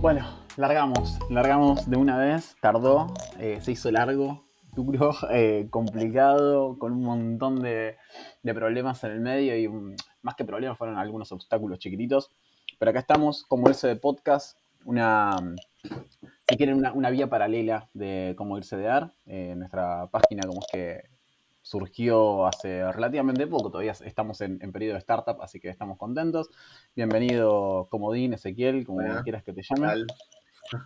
Bueno, largamos, largamos de una vez, tardó, eh, se hizo largo, duro, eh, complicado, con un montón de, problemas en el medio y más que problemas fueron algunos obstáculos chiquititos. Pero acá estamos, como ese de podcast, una, si quieren, una, vía paralela de cómo irse de AR. Eh, nuestra página como es que surgió hace relativamente poco, todavía estamos en, periodo de startup, así que estamos contentos. Bienvenido, Comodín, Ezequiel, como quieras que te llame.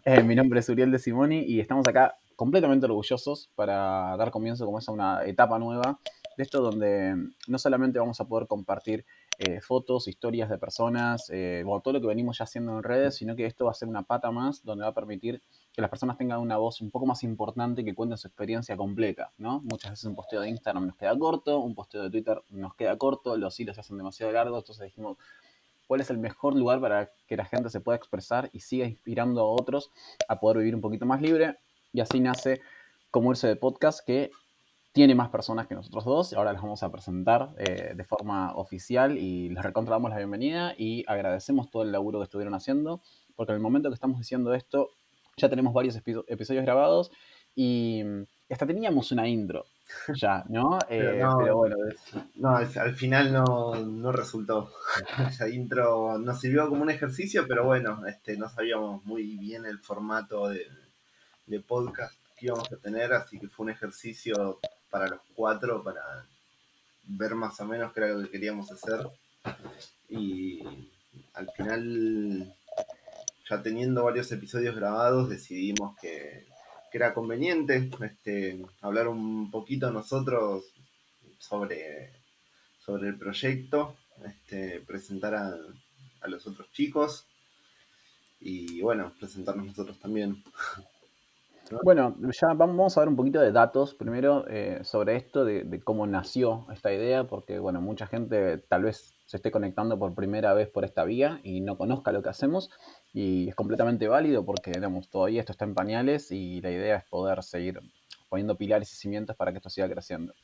Eh, mi nombre es Uriel de Simoni y estamos acá completamente orgullosos para dar comienzo como es a una etapa nueva de esto donde no solamente vamos a poder compartir eh, fotos, historias de personas, eh, todo lo que venimos ya haciendo en redes, sino que esto va a ser una pata más donde va a permitir que las personas tengan una voz un poco más importante que cuenten su experiencia completa, ¿no? Muchas veces un posteo de Instagram nos queda corto, un posteo de Twitter nos queda corto, los hilos se hacen demasiado largos, entonces dijimos, ¿cuál es el mejor lugar para que la gente se pueda expresar y siga inspirando a otros a poder vivir un poquito más libre? Y así nace como irse de podcast que tiene más personas que nosotros dos. Ahora las vamos a presentar eh, de forma oficial y les recontramos la bienvenida y agradecemos todo el laburo que estuvieron haciendo, porque en el momento que estamos diciendo esto, ya tenemos varios episodios grabados y hasta teníamos una intro ya, ¿no? pero, eh, bueno. No, al final no, resultó. Esa intro nos sirvió como un ejercicio, pero bueno, este, no sabíamos muy bien el formato de, de podcast que íbamos a tener, así que fue un ejercicio para los cuatro, para ver más o menos qué era lo que queríamos hacer. Y al final, ya teniendo varios episodios grabados, decidimos que, era conveniente este, hablar un poquito nosotros sobre, sobre el proyecto, este, presentar a, a los otros chicos y bueno, presentarnos nosotros también. Bueno, ya vamos a ver un poquito de datos primero eh, sobre esto, de, cómo nació esta idea, porque bueno, mucha gente tal vez se esté conectando por primera vez por esta vía y no conozca lo que hacemos y es completamente válido porque digamos, todavía esto está en pañales y la idea es poder seguir poniendo pilares y cimientos para que esto siga creciendo.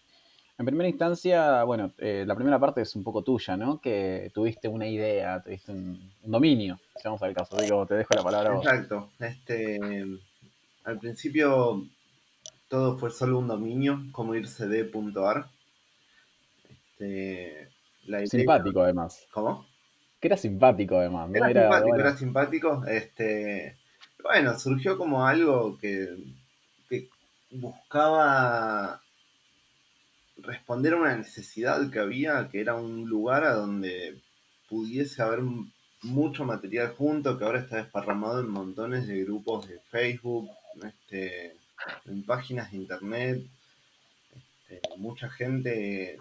En primera instancia, bueno, eh, la primera parte es un poco tuya, ¿no? Que tuviste una idea, tuviste un, dominio, si vamos al caso. Digo, te dejo la palabra. Exacto. Este, al principio todo fue solo un dominio, como irse de Este, simpático además. ¿Cómo? Que era simpático además. Era, simpático, era simpático. Este, bueno, surgió como algo que, que buscaba responder a una necesidad que había, que era un lugar a donde pudiese haber mucho material junto, que ahora está desparramado en montones de grupos de Facebook, este, en páginas de internet. Este, mucha gente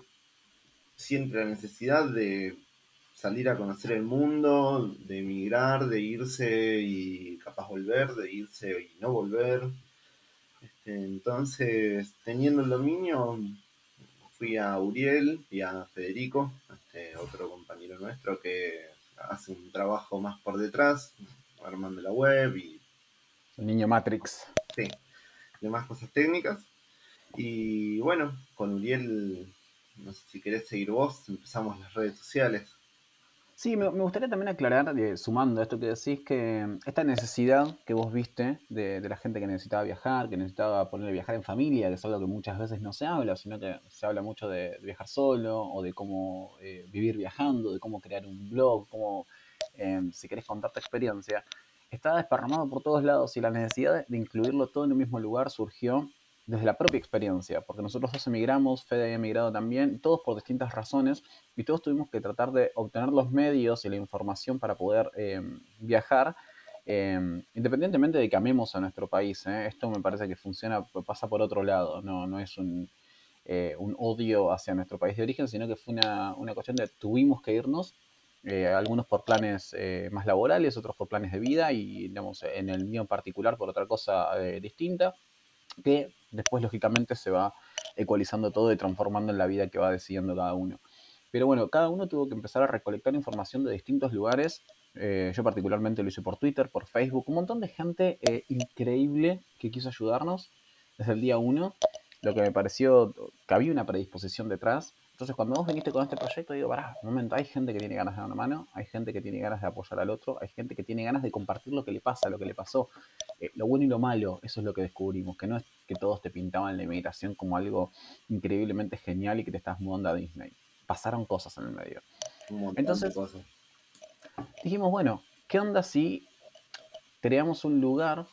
siente la necesidad de salir a conocer el mundo, de emigrar, de irse y capaz volver, de irse y no volver. Este, entonces, teniendo el dominio, fui a Uriel y a Federico, este, otro compañero nuestro que hace un trabajo más por detrás, armando la web y niño Matrix. Sí, demás cosas técnicas. Y bueno, con Uriel, no sé si querés seguir vos, empezamos las redes sociales. Sí, me, gustaría también aclarar, eh, sumando a esto que decís, que esta necesidad que vos viste de, la gente que necesitaba viajar, que necesitaba ponerle viajar en familia, que es algo que muchas veces no se habla, sino que se habla mucho de, viajar solo o de cómo eh, vivir viajando, de cómo crear un blog, cómo, eh, si querés contar tu experiencia estaba desparramado por todos lados y la necesidad de incluirlo todo en un mismo lugar surgió desde la propia experiencia, porque nosotros dos emigramos, Fede había emigrado también, todos por distintas razones, y todos tuvimos que tratar de obtener los medios y la información para poder eh, viajar, eh, independientemente de que amemos a nuestro país. ¿eh? Esto me parece que funciona, pasa por otro lado, no, no es un, odio hacia nuestro país de origen, sino que fue una, una cuestión de tuvimos que irnos eh, algunos por planes eh, más laborales, otros por planes de vida y digamos, en el mío en particular por otra cosa eh, distinta, que después lógicamente se va ecualizando todo y transformando en la vida que va decidiendo cada uno. Pero bueno, cada uno tuvo que empezar a recolectar información de distintos lugares. yo particularmente lo hice por Twitter, por Facebook, un montón de gente increíble que quiso ayudarnos desde el día uno. lo que me pareció que había una predisposición detrás. Entonces, cuando vos viniste con este proyecto, digo, pará, un momento, hay gente que tiene ganas de dar una mano, hay gente que tiene ganas de apoyar al otro, hay gente que tiene ganas de compartir lo que le pasa, lo que le pasó, eh, lo bueno y lo malo, eso es lo que descubrimos, que no es que todos te pintaban la imitación como algo increíblemente genial y que te estás mudando a Disney. Pasaron cosas en el medio. Entonces, dijimos, bueno, ¿qué onda si creamos un lugar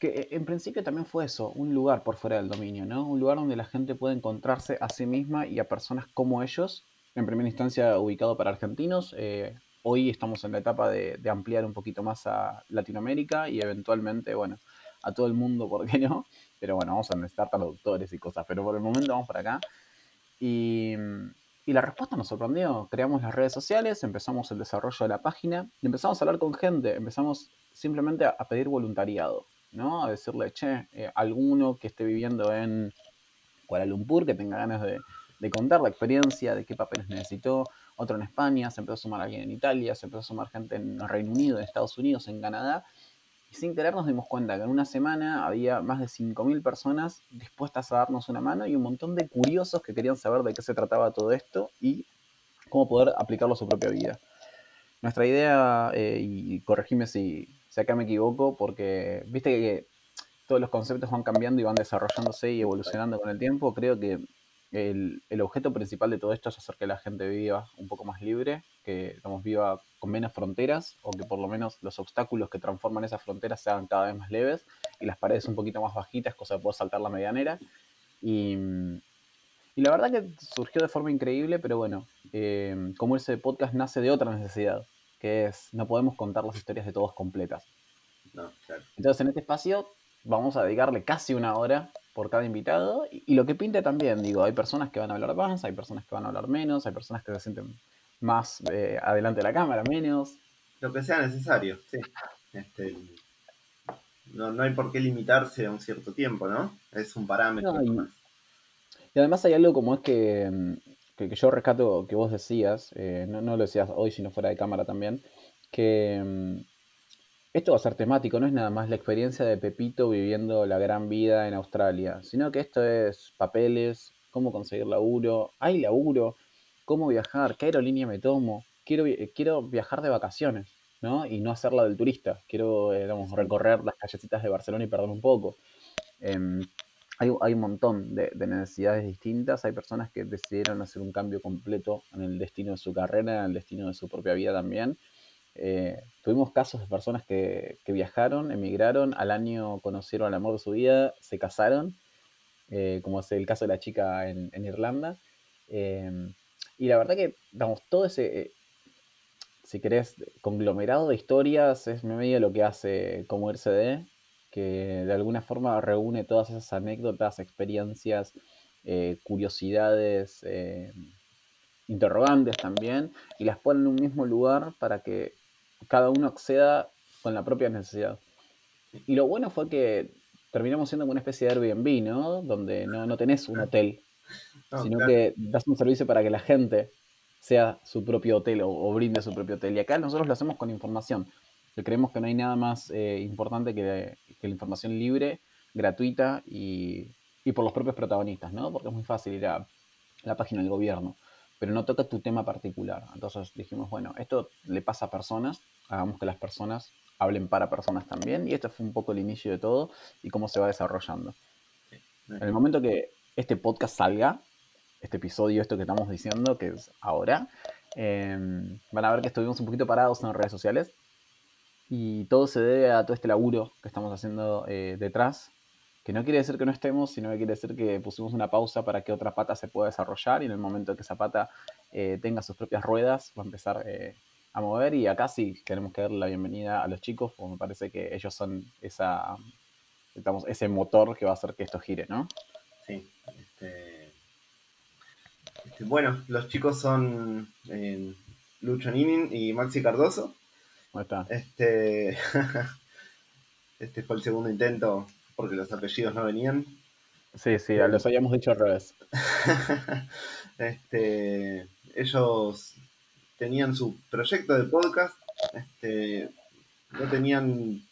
que en principio también fue eso, un lugar por fuera del dominio, ¿no? Un lugar donde la gente puede encontrarse a sí misma y a personas como ellos, en primera instancia ubicado para argentinos. Eh, hoy estamos en la etapa de, ampliar un poquito más a Latinoamérica y eventualmente, bueno, a todo el mundo, ¿por qué no? Pero bueno, vamos a necesitar traductores y cosas, pero por el momento vamos para acá. Y, y la respuesta nos sorprendió. Creamos las redes sociales, empezamos el desarrollo de la página y empezamos a hablar con gente, empezamos simplemente a pedir voluntariado. ¿No? A decirle, che, eh, alguno que esté viviendo en Kuala Lumpur, que tenga ganas de, contar la experiencia, de qué papeles necesitó, otro en España, se empezó a sumar alguien en Italia, se empezó a sumar gente en Reino Unido, en Estados Unidos, en Canadá, y sin querer nos dimos cuenta que en una semana había más de 5.000 personas dispuestas a darnos una mano y un montón de curiosos que querían saber de qué se trataba todo esto y cómo poder aplicarlo a su propia vida. Nuestra idea, eh, y corregime si, si acá me equivoco, porque viste que todos los conceptos van cambiando y van desarrollándose y evolucionando con el tiempo. Creo que el, objeto principal de todo esto es hacer que la gente viva un poco más libre, que estamos viva con menos fronteras, o que por lo menos los obstáculos que transforman esas fronteras sean cada vez más leves y las paredes un poquito más bajitas, cosa de poder saltar la medianera. Y, la verdad que surgió de forma increíble, pero bueno, eh, como ese podcast nace de otra necesidad, que es no podemos contar las historias de todos completas. Entonces en este espacio vamos a dedicarle casi una hora por cada invitado y, lo que pinte también, digo, hay personas que van a hablar más, hay personas que van a hablar menos, hay personas que se sienten más eh, adelante de la cámara, menos. Lo que sea necesario, sí. Este, no, hay por qué limitarse a un cierto tiempo, ¿no? Es un parámetro. y, además hay algo como es que que, yo rescato que vos decías, eh, no, lo decías hoy, sino fuera de cámara también, que mm, esto va a ser temático, no es nada más la experiencia de Pepito viviendo la gran vida en Australia, sino que esto es papeles, cómo conseguir laburo, hay laburo, cómo viajar, qué aerolínea me tomo, quiero, quiero viajar de vacaciones, ¿no? Y no hacerla del turista, quiero, eh, recorrer las callecitas de Barcelona y perder un poco. Em, hay, un montón de, necesidades distintas. Hay personas que decidieron hacer un cambio completo en el destino de su carrera, en el destino de su propia vida también. Eh, tuvimos casos de personas que, viajaron, emigraron, al año conocieron al amor de su vida, se casaron, eh, como es el caso de la chica en, Irlanda. Eh, y la verdad que, vamos, todo ese, si querés, conglomerado de historias es medio lo que hace como RCD que de alguna forma reúne todas esas anécdotas, experiencias, eh, curiosidades, eh, interrogantes también, y las pone en un mismo lugar para que cada uno acceda con la propia necesidad. Y lo bueno fue que terminamos siendo una especie de Airbnb, ¿no? Donde no, tenés un hotel, sino que das un servicio para que la gente sea su propio hotel o, brinde su propio hotel. Y acá nosotros lo hacemos con información creemos que no hay nada más eh, importante que, la información libre, gratuita y, por los propios protagonistas, ¿no? Porque es muy fácil ir a la página del gobierno, pero no toca tu tema particular. Entonces dijimos, bueno, esto le pasa a personas, hagamos que las personas hablen para personas también, y esto fue un poco el inicio de todo y cómo se va desarrollando. En el momento que este podcast salga, este episodio, esto que estamos diciendo, que es ahora, em, van a ver que estuvimos un poquito parados en las redes sociales, y todo se debe a todo este laburo que estamos haciendo eh, detrás, que no quiere decir que no estemos, sino que quiere decir que pusimos una pausa para que otra pata se pueda desarrollar y en el momento que esa pata eh, tenga sus propias ruedas va a empezar eh, a mover y acá sí queremos que darle la bienvenida a los chicos, porque me parece que ellos son esa, estamos, ese motor que va a hacer que esto gire, ¿no? Sí. Este, este, bueno, los chicos son Lucho Ninin y Maxi Cardoso. Este, este fue el segundo intento porque los apellidos no venían. Sí, sí, los habíamos dicho al revés. este, ellos tenían su proyecto de podcast, este, no tenían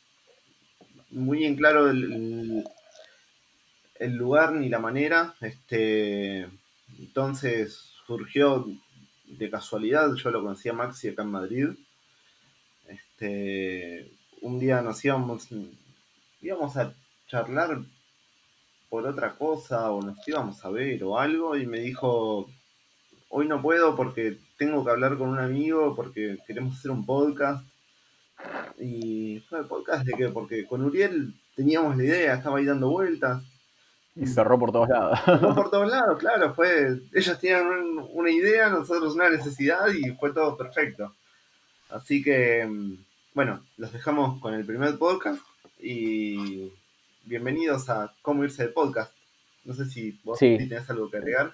muy en claro el, el lugar ni la manera. Este, entonces surgió de casualidad, yo lo conocía Maxi acá en Madrid. Este, un día nos íbamos, íbamos a charlar por otra cosa o nos íbamos a ver o algo y me dijo, hoy no puedo porque tengo que hablar con un amigo porque queremos hacer un podcast. Y fue el podcast de qué? Porque con Uriel teníamos la idea, estaba ahí dando vueltas. Y cerró por todos lados. Cerró por todos lados, claro, fue. Ellos tenían una idea, nosotros una necesidad y fue todo perfecto. Así que, mm, bueno, los dejamos con el primer podcast y bienvenidos a Cómo irse de podcast. No sé si vos sí. tenés algo que agregar.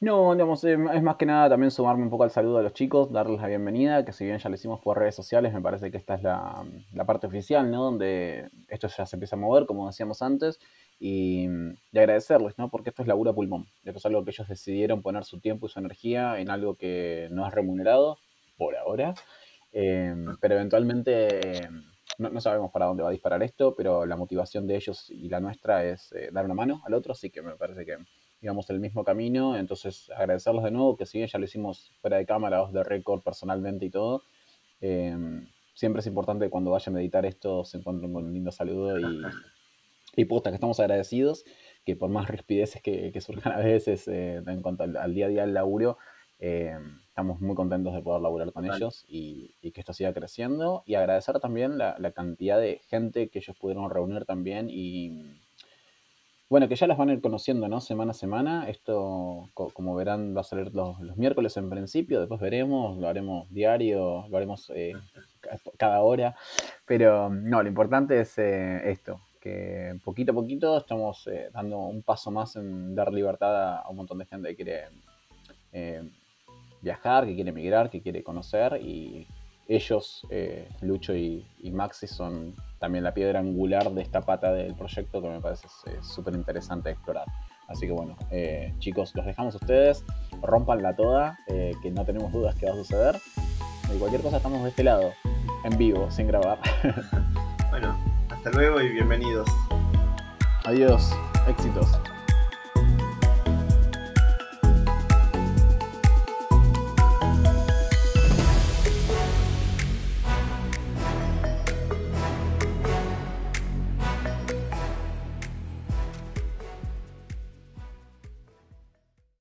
No, digamos, es más que nada también sumarme un poco al saludo a los chicos, darles la bienvenida, que si bien ya lo hicimos por redes sociales, me parece que esta es la, la parte oficial, ¿no? Donde esto ya se empieza a mover, como decíamos antes, y, agradecerles, ¿no? Porque esto es laburo pulmón. Esto es algo que ellos decidieron poner su tiempo y su energía en algo que no es remunerado, por ahora, em, pero eventualmente em, no, sabemos para dónde va a disparar esto, pero la motivación de ellos y la nuestra es eh, dar una mano al otro, así que me parece que íbamos el mismo camino, entonces agradecerles de nuevo, que si ya lo hicimos fuera de cámara, de récord personalmente y todo, em, siempre es importante cuando vayan a meditar esto se encuentren con un lindo saludo y y puta, que estamos agradecidos, que por más rispideces que, que surjan a veces eh, en cuanto al, día a día del laburo, eh, estamos muy contentos de poder laburar con ellos y, que esto siga creciendo. Y agradecer también la, cantidad de gente que ellos pudieron reunir también y bueno, que ya las van a ir conociendo, ¿no? Semana a semana. Esto, como verán, va a salir los, miércoles en principio, después veremos, lo haremos diario, lo haremos eh, cada hora. Pero no, lo importante es esto, poquito a poquito estamos eh, dando un paso más en dar libertad a, un montón de gente que quiere eh, viajar, que quiere emigrar, que quiere conocer y ellos, eh, Lucho y, Maxi, son también la piedra angular de esta pata del proyecto que me parece súper interesante explorar. Así que bueno, chicos, los dejamos a ustedes, rompanla toda, que no tenemos dudas que va a suceder. Y cualquier cosa estamos de este lado, en vivo, sin grabar. bueno, hasta luego y bienvenidos. Adiós, éxitos.